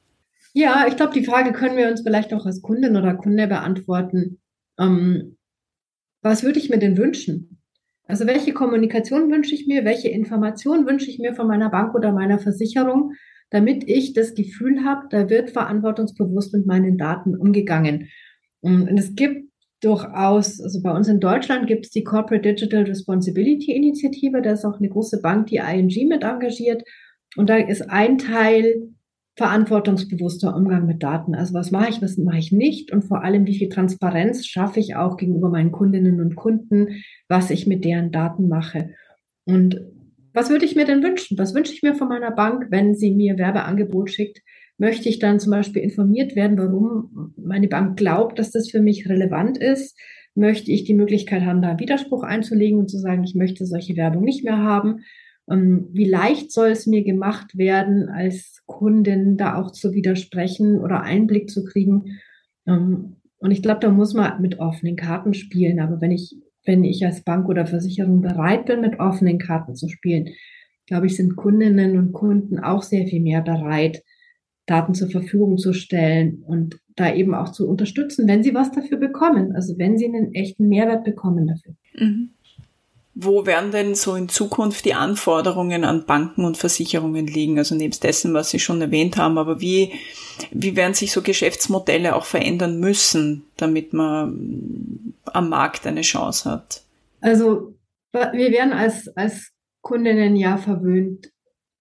Ja, ich glaube, die Frage können wir uns vielleicht auch als Kundin oder Kunde beantworten. Ähm, was würde ich mir denn wünschen? Also welche Kommunikation wünsche ich mir? Welche Information wünsche ich mir von meiner Bank oder meiner Versicherung, damit ich das Gefühl habe, da wird verantwortungsbewusst mit meinen Daten umgegangen. Und es gibt durchaus, also bei uns in Deutschland gibt es die Corporate Digital Responsibility Initiative, da ist auch eine große Bank, die ING mit engagiert. Und da ist ein Teil verantwortungsbewusster Umgang mit Daten. Also was mache ich, was mache ich nicht und vor allem, wie viel Transparenz schaffe ich auch gegenüber meinen Kundinnen und Kunden, was ich mit deren Daten mache. Und was würde ich mir denn wünschen? Was wünsche ich mir von meiner Bank, wenn sie mir Werbeangebot schickt? Möchte ich dann zum Beispiel informiert werden, warum meine Bank glaubt, dass das für mich relevant ist? Möchte ich die Möglichkeit haben, da Widerspruch einzulegen und zu sagen, ich möchte solche Werbung nicht mehr haben? Ähm, wie leicht soll es mir gemacht werden, als Kundin da auch zu widersprechen oder Einblick zu kriegen? Ähm, und ich glaube, da muss man mit offenen Karten spielen. Aber wenn ich, wenn ich als Bank oder Versicherung bereit bin, mit offenen Karten zu spielen, glaube ich, sind Kundinnen und Kunden auch sehr viel mehr bereit, Daten zur Verfügung zu stellen und da eben auch zu unterstützen, wenn sie was dafür bekommen. Also wenn sie einen echten Mehrwert bekommen dafür. Mhm. Wo werden denn so in Zukunft die Anforderungen an Banken und Versicherungen liegen? Also nebst dessen, was Sie schon erwähnt haben, aber wie, wie werden sich so Geschäftsmodelle auch verändern müssen, damit man am Markt eine Chance hat? Also wir werden als, als Kundinnen ja verwöhnt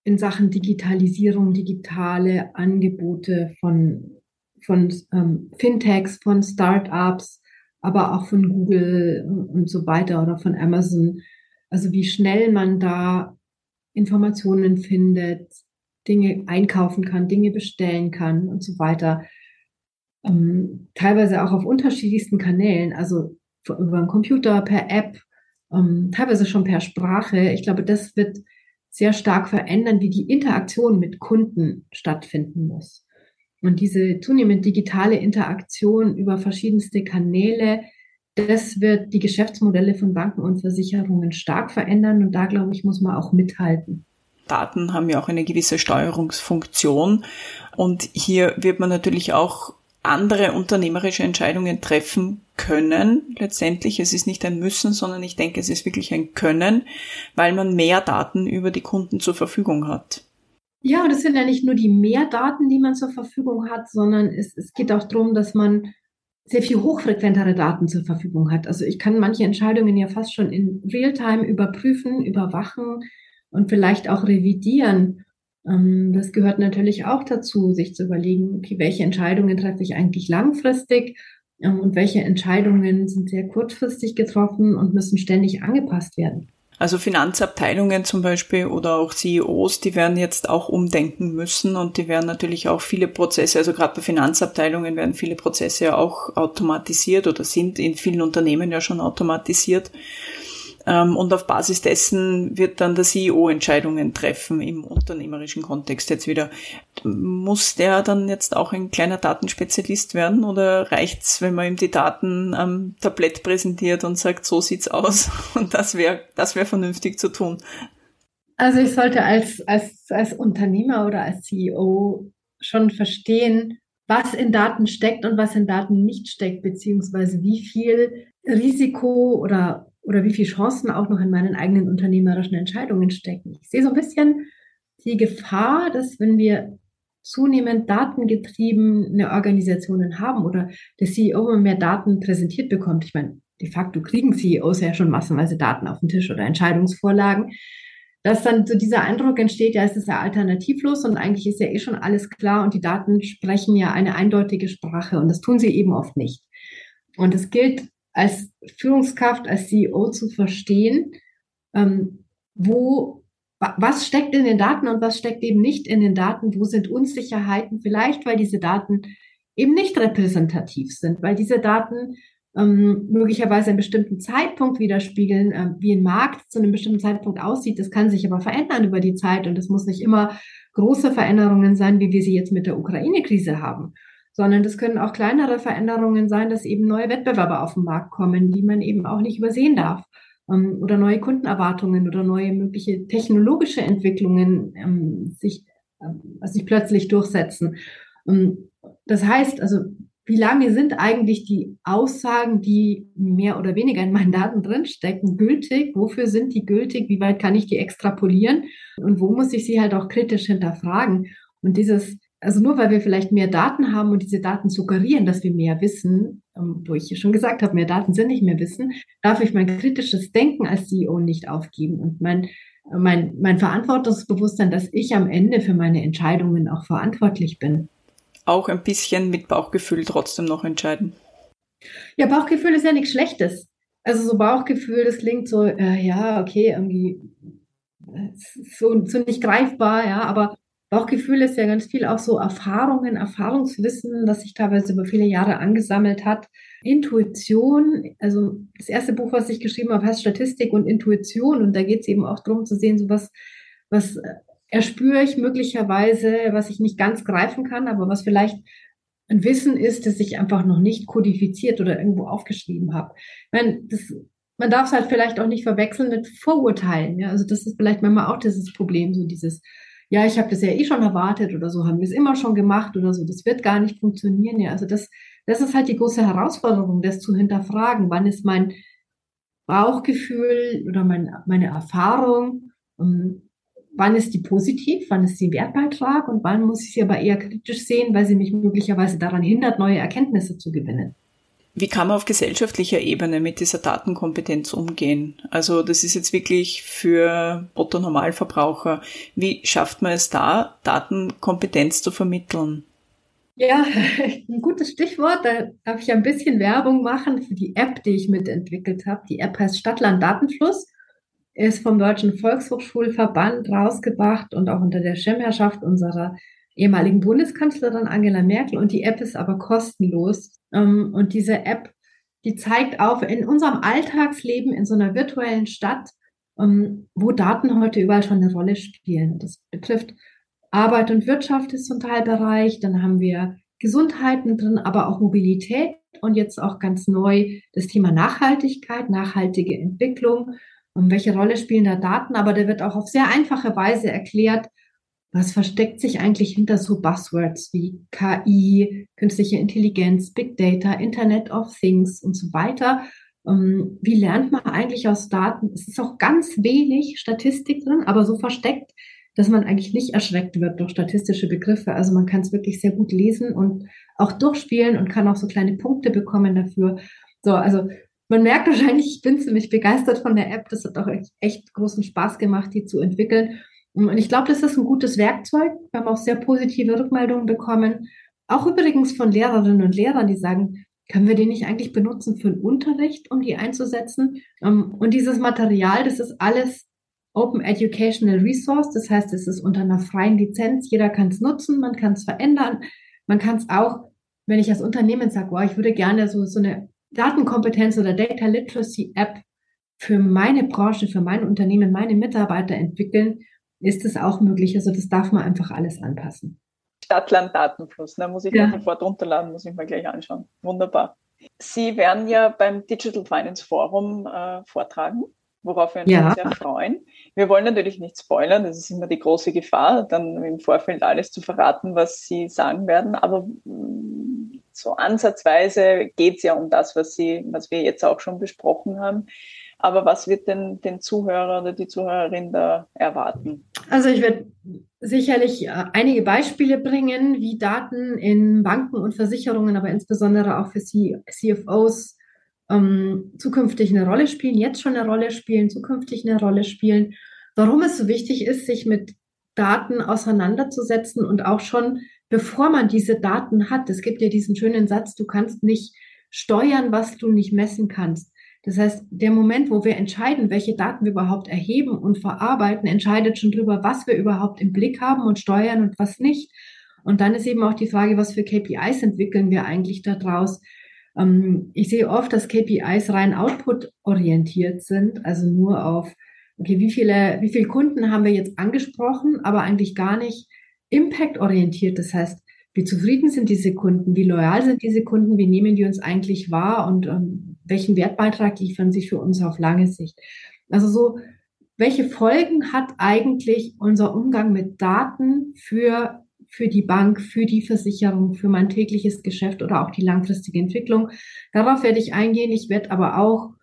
in Sachen Digitalisierung, digitale Angebote von, von ähm, Fintechs, von Startups, aber auch von Google und so weiter oder von Amazon. Also wie schnell man da Informationen findet, Dinge einkaufen kann, Dinge bestellen kann und so weiter. Ähm, teilweise auch auf unterschiedlichsten Kanälen, also über den Computer, per App, ähm, teilweise schon per Sprache. Ich glaube, das wird sehr stark verändern, wie die Interaktion mit Kunden stattfinden muss. Und diese zunehmend digitale Interaktion über verschiedenste Kanäle, das wird die Geschäftsmodelle von Banken und Versicherungen stark verändern. Und da, glaube ich, muss man auch mithalten. Daten haben ja auch eine gewisse Steuerungsfunktion. Und hier wird man natürlich auch andere unternehmerische Entscheidungen treffen können. Letztendlich, es ist nicht ein Müssen, sondern ich denke, es ist wirklich ein Können, weil man mehr Daten über die Kunden zur Verfügung hat. Ja, und es sind ja nicht nur die mehr Daten, die man zur Verfügung hat, sondern es, es geht auch darum, dass man sehr viel hochfrequentere Daten zur Verfügung hat. Also ich kann manche Entscheidungen ja fast schon in Realtime überprüfen, überwachen und vielleicht auch revidieren. Ähm, das gehört natürlich auch dazu, sich zu überlegen, okay, welche Entscheidungen treffe ich eigentlich langfristig ähm, und welche Entscheidungen sind sehr kurzfristig getroffen und müssen ständig angepasst werden. Also Finanzabteilungen zum Beispiel oder auch CEOs, die werden jetzt auch umdenken müssen und die werden natürlich auch viele Prozesse, also gerade bei Finanzabteilungen werden viele Prozesse ja auch automatisiert oder sind in vielen Unternehmen ja schon automatisiert. Ähm, und auf Basis dessen wird dann der CEO Entscheidungen treffen im unternehmerischen Kontext jetzt wieder. Muss der dann jetzt auch ein kleiner Datenspezialist werden oder reicht's, wenn man ihm die Daten am Tablett präsentiert und sagt, so sieht's aus *laughs* und das wäre das wäre vernünftig zu tun? Also ich sollte als, als, als Unternehmer oder als CEO schon verstehen, was in Daten steckt und was in Daten nicht steckt, beziehungsweise wie viel Risiko oder oder wie viele Chancen auch noch in meinen eigenen unternehmerischen Entscheidungen stecken. Ich sehe so ein bisschen die Gefahr, dass wenn wir zunehmend datengetriebene Organisationen haben oder der CEO immer mehr Daten präsentiert bekommt, ich meine, de facto kriegen CEOs ja schon massenweise Daten auf den Tisch oder Entscheidungsvorlagen, dass dann so dieser Eindruck entsteht, ja, es ist ja alternativlos und eigentlich ist ja eh schon alles klar und die Daten sprechen ja eine eindeutige Sprache und das tun sie eben oft nicht. Und es gilt als Führungskraft, als CEO zu verstehen, ähm, wo, was steckt in den Daten und was steckt eben nicht in den Daten, wo sind Unsicherheiten, vielleicht weil diese Daten eben nicht repräsentativ sind, weil diese Daten ähm, möglicherweise einen bestimmten Zeitpunkt widerspiegeln, äh, wie ein Markt zu einem bestimmten Zeitpunkt aussieht. Das kann sich aber verändern über die Zeit und es muss nicht immer große Veränderungen sein, wie wir sie jetzt mit der Ukraine-Krise haben sondern das können auch kleinere Veränderungen sein, dass eben neue Wettbewerber auf den Markt kommen, die man eben auch nicht übersehen darf ähm, oder neue Kundenerwartungen oder neue mögliche technologische Entwicklungen ähm, sich, äh, sich plötzlich durchsetzen. Ähm, das heißt, also wie lange sind eigentlich die Aussagen, die mehr oder weniger in meinen Daten drinstecken, gültig? Wofür sind die gültig? Wie weit kann ich die extrapolieren? Und wo muss ich sie halt auch kritisch hinterfragen? Und dieses also nur weil wir vielleicht mehr Daten haben und diese Daten suggerieren, dass wir mehr wissen, ähm, wo ich schon gesagt habe, mehr Daten sind nicht mehr Wissen, darf ich mein kritisches Denken als CEO nicht aufgeben und mein, mein, mein Verantwortungsbewusstsein, dass ich am Ende für meine Entscheidungen auch verantwortlich bin. Auch ein bisschen mit Bauchgefühl trotzdem noch entscheiden. Ja, Bauchgefühl ist ja nichts Schlechtes. Also so Bauchgefühl, das klingt so, äh, ja, okay, irgendwie äh, so, so nicht greifbar, ja, aber Bauchgefühl ist ja ganz viel auch so Erfahrungen, Erfahrungswissen, das sich teilweise über viele Jahre angesammelt hat. Intuition, also das erste Buch, was ich geschrieben habe, heißt Statistik und Intuition. Und da geht es eben auch darum zu sehen, so was, was erspüre ich möglicherweise, was ich nicht ganz greifen kann, aber was vielleicht ein Wissen ist, das ich einfach noch nicht kodifiziert oder irgendwo aufgeschrieben habe. Ich meine, das, man darf es halt vielleicht auch nicht verwechseln mit Vorurteilen. Ja? Also das ist vielleicht manchmal auch dieses Problem, so dieses ja, ich habe das ja eh schon erwartet oder so, haben wir es immer schon gemacht oder so, das wird gar nicht funktionieren. Ja, also das, das ist halt die große Herausforderung, das zu hinterfragen. Wann ist mein Bauchgefühl oder mein, meine Erfahrung, ähm, wann ist die positiv, wann ist sie Wertbeitrag und wann muss ich sie aber eher kritisch sehen, weil sie mich möglicherweise daran hindert, neue Erkenntnisse zu gewinnen. Wie kann man auf gesellschaftlicher Ebene mit dieser Datenkompetenz umgehen? Also das ist jetzt wirklich für Otto Normalverbraucher. Wie schafft man es da, Datenkompetenz zu vermitteln? Ja, *laughs* ein gutes Stichwort. Da darf ich ein bisschen Werbung machen für die App, die ich mitentwickelt habe. Die App heißt Stadtland Datenfluss. ist vom Deutschen Volkshochschulverband rausgebracht und auch unter der Schirmherrschaft unserer ehemaligen Bundeskanzlerin Angela Merkel. Und die App ist aber kostenlos. Ähm, und diese App, die zeigt auf in unserem Alltagsleben in so einer virtuellen Stadt, ähm, wo Daten heute überall schon eine Rolle spielen. Das betrifft Arbeit und Wirtschaft ist zum Teilbereich. Dann haben wir Gesundheiten drin, aber auch Mobilität und jetzt auch ganz neu das Thema Nachhaltigkeit, nachhaltige Entwicklung. Und welche Rolle spielen da Daten? Aber da wird auch auf sehr einfache Weise erklärt, was versteckt sich eigentlich hinter so Buzzwords wie KI, künstliche Intelligenz, Big Data, Internet of Things und so weiter. Ähm, wie lernt man eigentlich aus Daten? Es ist auch ganz wenig Statistik drin, aber so versteckt, dass man eigentlich nicht erschreckt wird durch statistische Begriffe. Also man kann es wirklich sehr gut lesen und auch durchspielen und kann auch so kleine Punkte bekommen dafür. So, also man merkt wahrscheinlich, ich bin ziemlich begeistert von der App. Das hat auch echt, echt großen Spaß gemacht, die zu entwickeln. Und ich glaube, das ist ein gutes Werkzeug. Wir haben auch sehr positive Rückmeldungen bekommen. Auch übrigens von Lehrerinnen und Lehrern, die sagen, können wir den nicht eigentlich benutzen für den Unterricht, um die einzusetzen? Ähm, und dieses Material, das ist alles Open Educational Resource. Das heißt, es ist unter einer freien Lizenz. Jeder kann es nutzen, man kann es verändern. Man kann es auch, wenn ich als Unternehmen sage, oh, ich würde gerne so, so eine Datenkompetenz oder Data Literacy App für meine Branche, für mein Unternehmen, meine Mitarbeiter entwickeln, ist es auch möglich. Also das darf man einfach alles anpassen. Stadtland-Datenfluss, da ne? muss ich ja. sofort runterladen, muss ich mir gleich anschauen. Wunderbar. Sie werden ja beim Digital Finance Forum äh, vortragen, worauf wir uns ja. sehr freuen. Wir wollen natürlich nicht spoilern, das ist immer die große Gefahr, dann im Vorfeld alles zu verraten, was Sie sagen werden, aber mm, so ansatzweise geht es ja um das, was Sie, was wir jetzt auch schon besprochen haben. Aber was wird denn den Zuhörer oder die Zuhörerin da erwarten? Also ich werde sicherlich äh, einige Beispiele bringen, wie Daten in Banken und Versicherungen, aber insbesondere auch für CFOs ähm, zukünftig eine Rolle spielen, jetzt schon eine Rolle spielen, zukünftig eine Rolle spielen. Warum es so wichtig ist, sich mit Daten auseinanderzusetzen und auch schon bevor man diese Daten hat. Es gibt ja diesen schönen Satz, du kannst nicht steuern, was du nicht messen kannst. Das heißt, der Moment, wo wir entscheiden, welche Daten wir überhaupt erheben und verarbeiten, entscheidet schon darüber, was wir überhaupt im Blick haben und steuern und was nicht. Und dann ist eben auch die Frage, was für KPIs entwickeln wir eigentlich daraus? Ähm, ich sehe oft, dass KPIs rein output-orientiert sind, also nur auf, okay, wie viele, wie viele Kunden haben wir jetzt angesprochen, aber eigentlich gar nicht impact-orientiert. Das heißt, wie zufrieden sind diese Kunden? Wie loyal sind diese Kunden? Wie nehmen die uns eigentlich wahr? Und ähm, welchen Wertbeitrag liefern sie für uns auf lange Sicht? Also so, welche Folgen hat eigentlich unser Umgang mit Daten für, für die Bank, für die Versicherung, für mein tägliches Geschäft oder auch die langfristige Entwicklung? Darauf werde ich eingehen. Ich werde aber auch,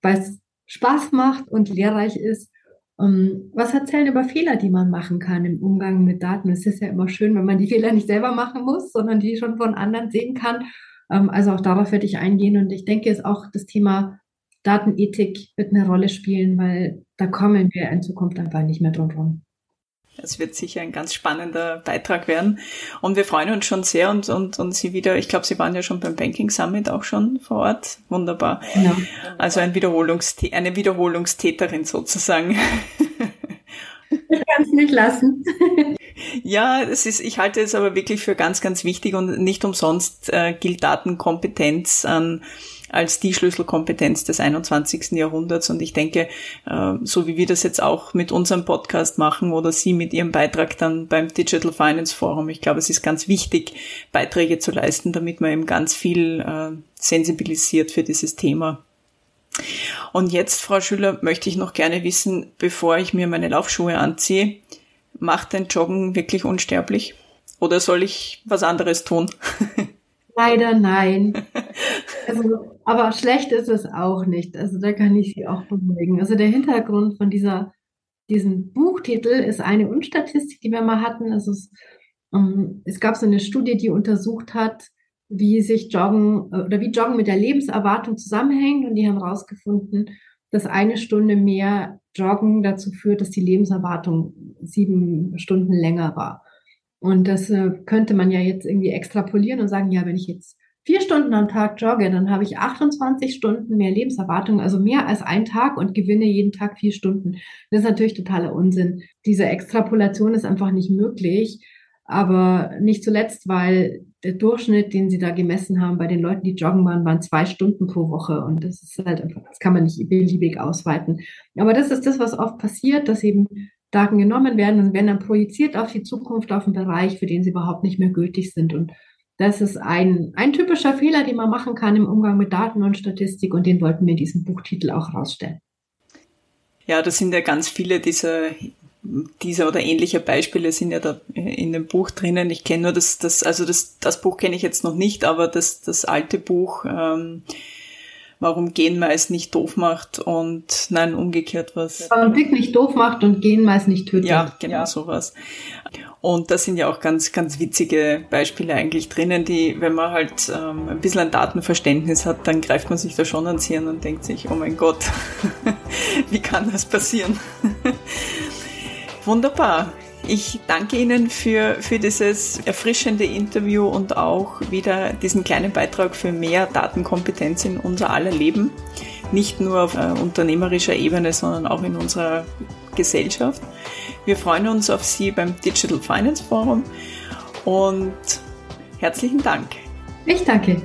weil es Spaß macht und lehrreich ist, um, was erzählen über Fehler, die man machen kann im Umgang mit Daten? Es ist ja immer schön, wenn man die Fehler nicht selber machen muss, sondern die schon von anderen sehen kann. Um, also auch darauf werde ich eingehen und ich denke, es auch das Thema Datenethik wird eine Rolle spielen, weil da kommen wir in Zukunft einfach nicht mehr drum rum. Es wird sicher ein ganz spannender Beitrag werden. Und wir freuen uns schon sehr und, und, und Sie wieder, ich glaube, Sie waren ja schon beim Banking Summit auch schon vor Ort. Wunderbar. Ja. Also ein Wiederholungstä eine Wiederholungstäterin sozusagen. Ich kann es nicht lassen. Ja, es ist, ich halte es aber wirklich für ganz, ganz wichtig und nicht umsonst äh, gilt Datenkompetenz an als die Schlüsselkompetenz des 21. Jahrhunderts. Und ich denke, äh, so wie wir das jetzt auch mit unserem Podcast machen oder Sie mit Ihrem Beitrag dann beim Digital Finance Forum, ich glaube, es ist ganz wichtig, Beiträge zu leisten, damit man eben ganz viel äh, sensibilisiert für dieses Thema. Und jetzt, Frau Schüler, möchte ich noch gerne wissen, bevor ich mir meine Laufschuhe anziehe, macht ein Joggen wirklich unsterblich? Oder soll ich was anderes tun? *laughs* Leider nein. Also, aber schlecht ist es auch nicht. Also da kann ich Sie auch beruhigen. Also der Hintergrund von dieser, diesem Buchtitel ist eine Unstatistik, die wir mal hatten. Also es, um, ähm, es gab so eine Studie, die untersucht hat, wie sich Joggen äh, oder wie Joggen mit der Lebenserwartung zusammenhängt. Und die haben herausgefunden, dass eine Stunde mehr Joggen dazu führt, dass die Lebenserwartung sieben Stunden länger war. Und das äh, könnte man ja jetzt irgendwie extrapolieren und sagen, ja, wenn ich jetzt vier Stunden am Tag jogge, dann habe ich 28 Stunden mehr Lebenserwartung, also mehr als ein Tag und gewinne jeden Tag vier Stunden. Das ist natürlich totaler Unsinn. Diese Extrapolation ist einfach nicht möglich. Aber nicht zuletzt, weil der Durchschnitt, den sie da gemessen haben bei den Leuten, die joggen waren, waren zwei Stunden pro Woche. Und das ist halt einfach, das kann man nicht beliebig ausweiten. Aber das ist das, was oft passiert, dass eben Daten genommen werden und werden dann projiziert auf die Zukunft, auf einen Bereich, für den sie überhaupt nicht mehr gültig sind. Und das ist ein, ein typischer Fehler, den man machen kann im Umgang mit Daten und Statistik und den wollten wir in diesem Buchtitel auch rausstellen. Ja, das sind ja ganz viele dieser dieser oder ähnliche Beispiele sind ja da in dem Buch drinnen. Ich kenne nur das, das, also das, das Buch kenne ich jetzt noch nicht, aber das, das alte Buch, ähm, warum Genmais nicht doof macht und nein, umgekehrt was. Warum Dick nicht doof macht und Genmais nicht tötet. Ja, genau ja. sowas. Und da sind ja auch ganz, ganz witzige Beispiele eigentlich drinnen, die, wenn man halt ähm, ein bisschen ein Datenverständnis hat, dann greift man sich da schon ans Hirn und denkt sich, oh mein Gott, *laughs* wie kann das passieren? Wunderbar. Ich danke Ihnen für, für dieses erfrischende Interview und auch wieder diesen kleinen Beitrag für mehr Datenkompetenz in unser aller Leben. Nicht nur auf äh, unternehmerischer Ebene, sondern auch in unserer Gesellschaft. Wir freuen uns auf Sie beim Digital Finance Forum und herzlichen Dank. Ich danke.